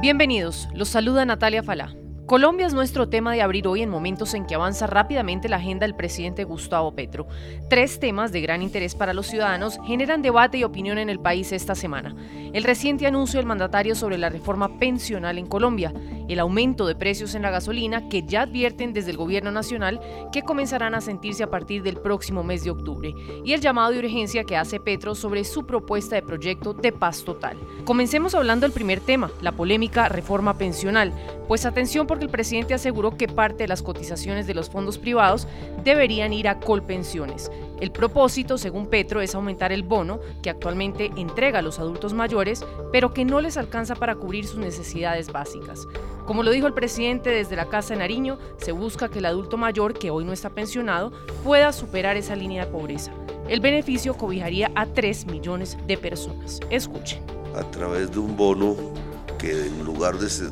Bienvenidos, los saluda Natalia Falá. Colombia es nuestro tema de abrir hoy en momentos en que avanza rápidamente la agenda del presidente Gustavo Petro. Tres temas de gran interés para los ciudadanos generan debate y opinión en el país esta semana. El reciente anuncio del mandatario sobre la reforma pensional en Colombia, el aumento de precios en la gasolina que ya advierten desde el gobierno nacional que comenzarán a sentirse a partir del próximo mes de octubre, y el llamado de urgencia que hace Petro sobre su propuesta de proyecto de paz total. Comencemos hablando del primer tema, la polémica reforma pensional, pues atención porque el presidente aseguró que parte de las cotizaciones de los fondos privados deberían ir a colpensiones. El propósito, según Petro, es aumentar el bono que actualmente entrega a los adultos mayores, pero que no les alcanza para cubrir sus necesidades básicas. Como lo dijo el presidente desde la Casa de Nariño, se busca que el adulto mayor, que hoy no está pensionado, pueda superar esa línea de pobreza. El beneficio cobijaría a 3 millones de personas. Escuchen. A través de un bono que en lugar de ser,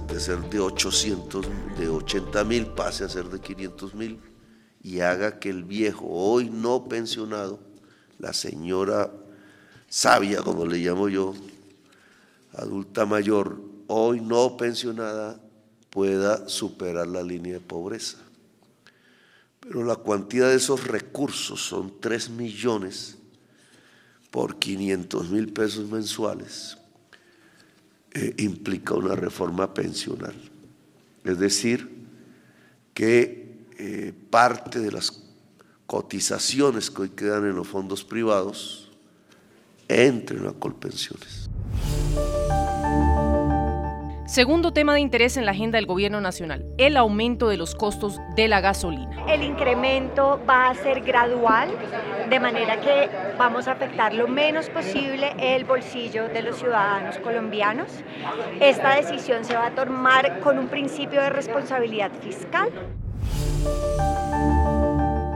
de 800, de 80 mil, pase a ser de 500 mil y haga que el viejo, hoy no pensionado, la señora sabia, como le llamo yo, adulta mayor, hoy no pensionada, pueda superar la línea de pobreza. Pero la cuantía de esos recursos son 3 millones por 500 mil pesos mensuales eh, implica una reforma pensional. Es decir, que eh, parte de las cotizaciones que hoy quedan en los fondos privados entren a colpensiones. Segundo tema de interés en la agenda del gobierno nacional, el aumento de los costos de la gasolina. El incremento va a ser gradual, de manera que vamos a afectar lo menos posible el bolsillo de los ciudadanos colombianos. Esta decisión se va a tomar con un principio de responsabilidad fiscal.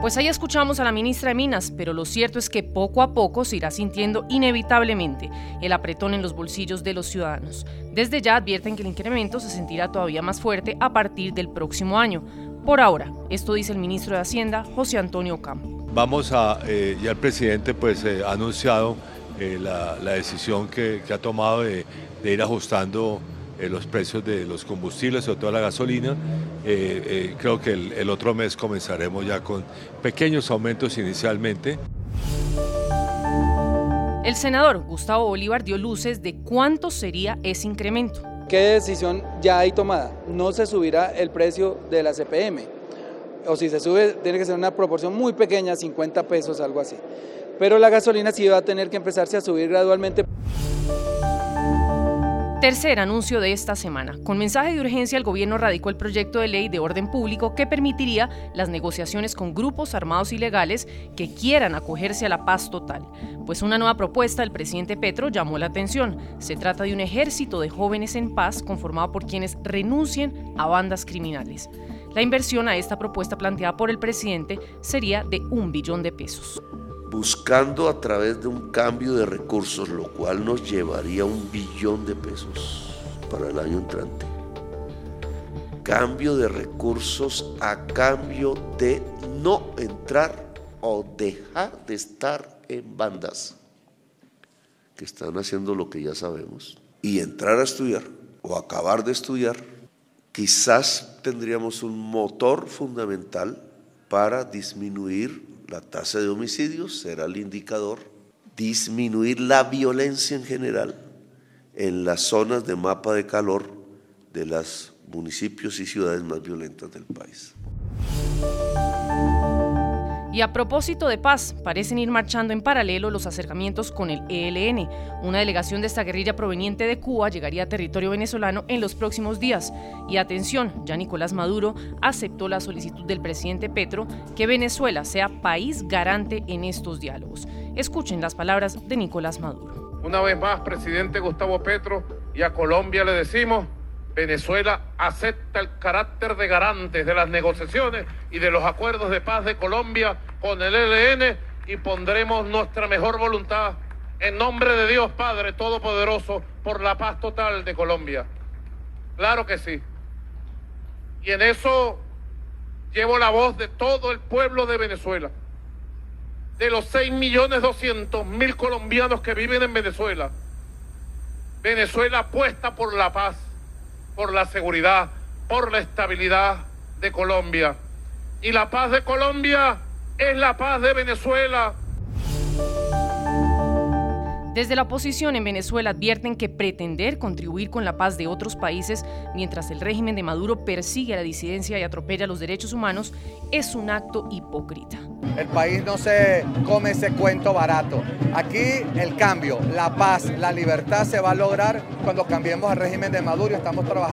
Pues ahí escuchamos a la ministra de Minas, pero lo cierto es que poco a poco se irá sintiendo inevitablemente el apretón en los bolsillos de los ciudadanos. Desde ya advierten que el incremento se sentirá todavía más fuerte a partir del próximo año. Por ahora, esto dice el ministro de Hacienda, José Antonio Campo. Vamos a, eh, ya el presidente pues eh, ha anunciado eh, la, decisión que, ha tomado de ir ajustando los precios de los combustibles, sobre todo la gasolina. Eh, eh, creo que el, otro mes comenzaremos ya con pequeños aumentos inicialmente. El senador Gustavo Bolívar dio luces de cuánto sería ese incremento. ¿Qué decisión ya hay tomada? No se subirá el precio de la CPM. O si se sube, tiene que ser una proporción muy pequeña, 50 pesos, algo así. Pero la gasolina sí va a tener que empezarse a subir gradualmente. Tercer anuncio de esta semana. Con mensaje de urgencia, el gobierno radicó el proyecto de ley de orden público que permitiría las negociaciones con grupos armados ilegales que quieran acogerse a la paz total. Pues una nueva propuesta del presidente Petro llamó la atención. Se trata de un ejército de jóvenes en paz conformado por quienes renuncien a bandas criminales. La inversión a esta propuesta planteada por el presidente sería de un billón de pesos buscando a través de un cambio de recursos, lo cual nos llevaría un billón de pesos para el año entrante. Cambio de recursos a cambio de no entrar o dejar de estar en bandas que están haciendo lo que ya sabemos y entrar a estudiar o acabar de estudiar, quizás tendríamos un motor fundamental para disminuir la tasa de homicidios será el indicador, disminuir la violencia en general en las zonas de mapa de calor de los municipios y ciudades más violentas del país. Y a propósito de paz, parecen ir marchando en paralelo los acercamientos con el ELN. Una delegación de esta guerrilla proveniente de Cuba llegaría a territorio venezolano en los próximos días. Y atención, ya Nicolás Maduro aceptó la solicitud del presidente Petro que Venezuela sea país garante en estos diálogos. Escuchen las palabras de Nicolás Maduro. Una vez más, presidente Gustavo Petro, y a Colombia le decimos Venezuela acepta el carácter de garantes de las negociaciones y de los acuerdos de paz de Colombia con el ELN y pondremos nuestra mejor voluntad en nombre de Dios Padre Todopoderoso por la paz total de Colombia. Claro que sí. Y en eso llevo la voz de todo el pueblo de Venezuela, de los 6 millones mil colombianos que viven en Venezuela. Venezuela apuesta por la paz por la seguridad, por la estabilidad de Colombia. Y la paz de Colombia es la paz de Venezuela. Desde la oposición en Venezuela advierten que pretender contribuir con la paz de otros países mientras el régimen de Maduro persigue a la disidencia y atropella los derechos humanos es un acto hipócrita. El país no se come ese cuento barato. Aquí el cambio, la paz, la libertad se va a lograr cuando cambiemos el régimen de Maduro. Estamos trabajando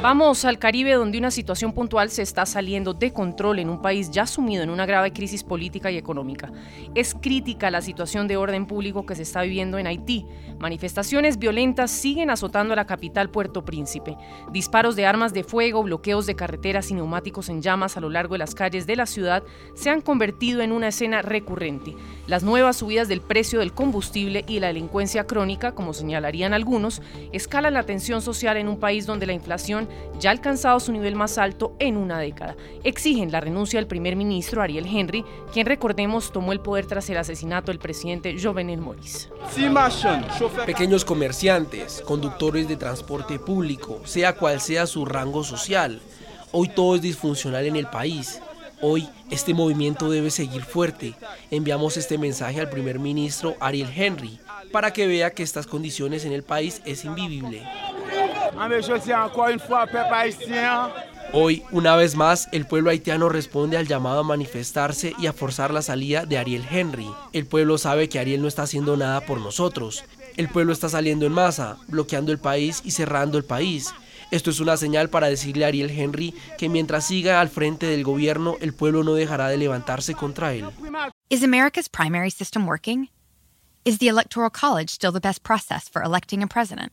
Vamos al Caribe donde una situación puntual se está saliendo de control en un país ya sumido en una grave crisis política y económica. Es crítica la situación de orden público que se está viviendo en Haití. Manifestaciones violentas siguen azotando a la capital Puerto Príncipe. Disparos de armas de fuego, bloqueos de carreteras y neumáticos en llamas a lo largo de las calles de la ciudad se han convertido en una escena recurrente. Las nuevas subidas del precio del combustible y la delincuencia crónica, como señalarían algunos, escalan la tensión social en un país donde la inflación ya ha alcanzado su nivel más alto en una década. Exigen la renuncia del primer ministro Ariel Henry, quien recordemos tomó el poder tras el asesinato del presidente Jovenel Moïse. Pequeños comerciantes, conductores de transporte público, sea cual sea su rango social, hoy todo es disfuncional en el país. Hoy este movimiento debe seguir fuerte. Enviamos este mensaje al primer ministro Ariel Henry para que vea que estas condiciones en el país es invivible. Hoy, una vez más, el pueblo haitiano responde al llamado a manifestarse y a forzar la salida de Ariel Henry. El pueblo sabe que Ariel no está haciendo nada por nosotros. El pueblo está saliendo en masa, bloqueando el país y cerrando el país. Esto es una señal para decirle a Ariel Henry que mientras siga al frente del gobierno, el pueblo no dejará de levantarse contra él. Is America's primary system working? Is the Electoral College still the best process for electing a president?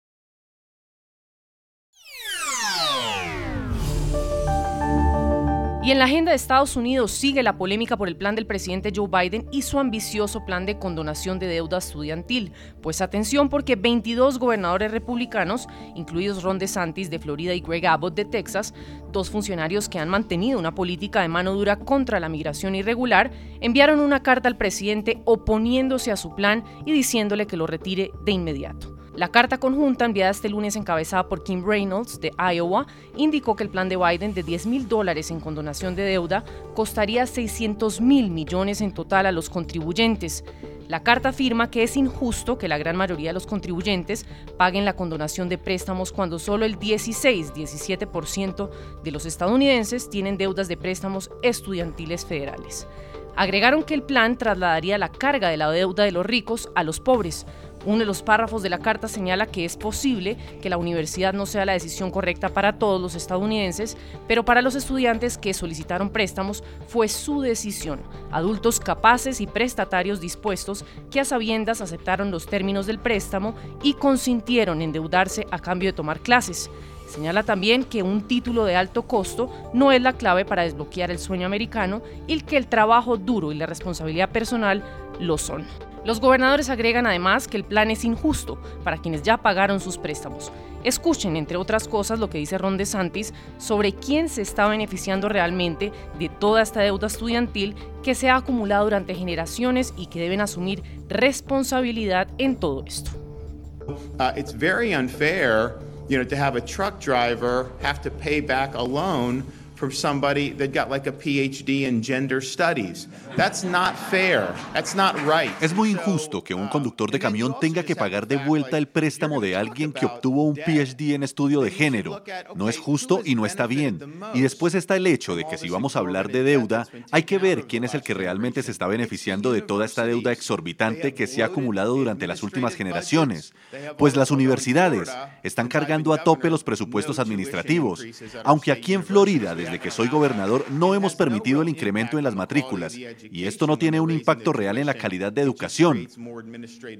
En la agenda de Estados Unidos sigue la polémica por el plan del presidente Joe Biden y su ambicioso plan de condonación de deuda estudiantil. Pues atención porque 22 gobernadores republicanos, incluidos Ron DeSantis de Florida y Greg Abbott de Texas, dos funcionarios que han mantenido una política de mano dura contra la migración irregular, enviaron una carta al presidente oponiéndose a su plan y diciéndole que lo retire de inmediato. La carta conjunta enviada este lunes encabezada por Kim Reynolds de Iowa indicó que el plan de Biden de 10 mil dólares en condonación de deuda costaría 600 mil millones en total a los contribuyentes. La carta afirma que es injusto que la gran mayoría de los contribuyentes paguen la condonación de préstamos cuando solo el 16-17% de los estadounidenses tienen deudas de préstamos estudiantiles federales. Agregaron que el plan trasladaría la carga de la deuda de los ricos a los pobres, uno de los párrafos de la carta señala que es posible que la universidad no sea la decisión correcta para todos los estadounidenses, pero para los estudiantes que solicitaron préstamos fue su decisión. Adultos capaces y prestatarios dispuestos que a sabiendas aceptaron los términos del préstamo y consintieron endeudarse a cambio de tomar clases. Señala también que un título de alto costo no es la clave para desbloquear el sueño americano y que el trabajo duro y la responsabilidad personal lo son. Los gobernadores agregan además que el plan es injusto para quienes ya pagaron sus préstamos. Escuchen, entre otras cosas, lo que dice Ron DeSantis sobre quién se está beneficiando realmente de toda esta deuda estudiantil que se ha acumulado durante generaciones y que deben asumir responsabilidad en todo esto. Uh, it's very unfair, you know, to have a truck driver have to pay back a loan for somebody that got like a PhD in gender studies. That's not fair. That's not right. Es muy injusto que un conductor de camión tenga que pagar de vuelta el préstamo de alguien que obtuvo un PhD en estudio de género. No es justo y no está bien. Y después está el hecho de que si vamos a hablar de deuda, hay que ver quién es el que realmente se está beneficiando de toda esta deuda exorbitante que se ha acumulado durante las últimas generaciones. Pues las universidades están cargando a tope los presupuestos administrativos. Aunque aquí en Florida, desde desde que soy gobernador no hemos permitido el incremento en las matrículas y esto no tiene un impacto real en la calidad de educación.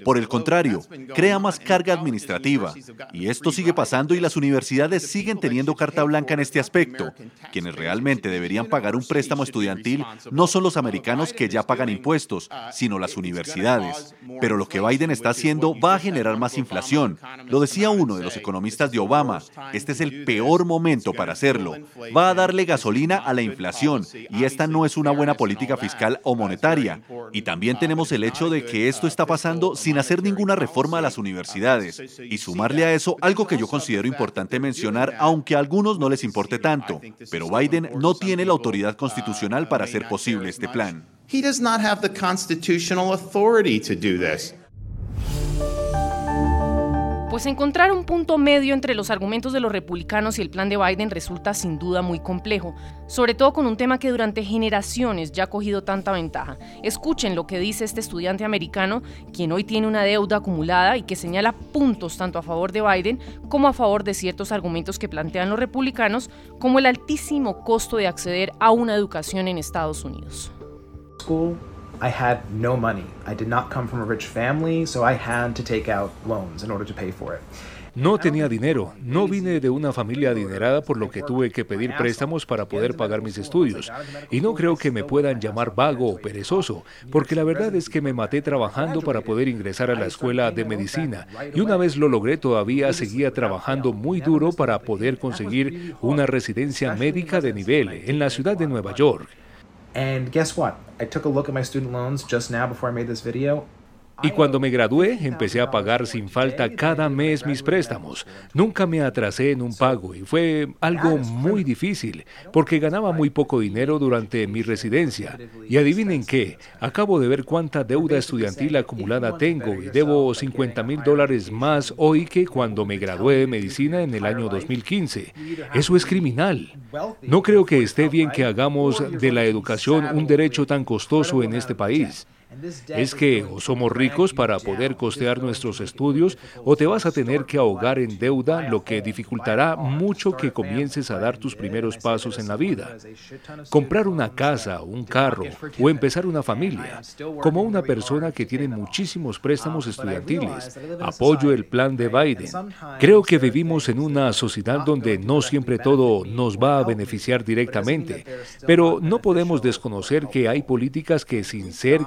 Por el contrario, crea más carga administrativa y esto sigue pasando y las universidades siguen teniendo carta blanca en este aspecto. Quienes realmente deberían pagar un préstamo estudiantil no son los americanos que ya pagan impuestos, sino las universidades. Pero lo que Biden está haciendo va a generar más inflación. Lo decía uno de los economistas de Obama, este es el peor momento para hacerlo. Va a darle gasolina a la inflación y esta no es una buena política fiscal o monetaria. Y también tenemos el hecho de que esto está pasando sin hacer ninguna reforma a las universidades. Y sumarle a eso algo que yo considero importante mencionar, aunque a algunos no les importe tanto, pero Biden no tiene la autoridad constitucional para hacer posible este plan. He does not have the constitutional authority to do this. Pues encontrar un punto medio entre los argumentos de los republicanos y el plan de Biden resulta sin duda muy complejo, sobre todo con un tema que durante generaciones ya ha cogido tanta ventaja. Escuchen lo que dice este estudiante americano, quien hoy tiene una deuda acumulada y que señala puntos tanto a favor de Biden como a favor de ciertos argumentos que plantean los republicanos, como el altísimo costo de acceder a una educación en Estados Unidos. I had no money. I did not come from a rich family, so I had to take out loans in order to pay for it. No tenía dinero, no vine de una familia adinerada por lo que tuve que pedir préstamos para poder pagar mis estudios. Y no creo que me puedan llamar vago o perezoso, porque la verdad es que me maté trabajando para poder ingresar a la escuela de medicina. Y una vez lo logré todavía seguía trabajando muy duro para poder conseguir una residencia médica de nivel en la ciudad de Nueva York. And guess what? I took a look at my student loans just now before I made this video. Y cuando me gradué, empecé a pagar sin falta cada mes mis préstamos. Nunca me atrasé en un pago y fue algo muy difícil, porque ganaba muy poco dinero durante mi residencia. Y adivinen qué, acabo de ver cuánta deuda estudiantil acumulada tengo y debo 50 mil dólares más hoy que cuando me gradué de medicina en el año 2015. Eso es criminal. No creo que esté bien que hagamos de la educación un derecho tan costoso en este país es que o somos ricos para poder costear nuestros estudios o te vas a tener que ahogar en deuda, lo que dificultará mucho que comiences a dar tus primeros pasos en la vida. Comprar una casa, un carro o empezar una familia. Como una persona que tiene muchísimos préstamos estudiantiles, apoyo el plan de Biden. Creo que vivimos en una sociedad donde no siempre todo nos va a beneficiar directamente, pero no podemos desconocer que hay políticas que sin ser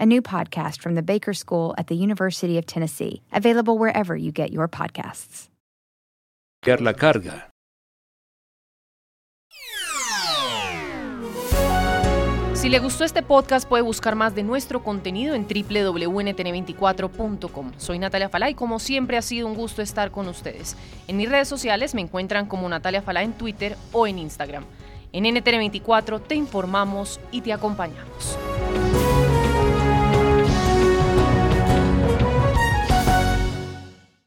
a new podcast from the Baker School at the University of Tennessee, available wherever you get your podcasts. La carga. Si le gustó este podcast, puede buscar más de nuestro contenido en www.ntn24.com. Soy Natalia Falá y como siempre ha sido un gusto estar con ustedes. En mis redes sociales me encuentran como Natalia Falá en Twitter o en Instagram. En NTN24 te informamos y te acompañamos.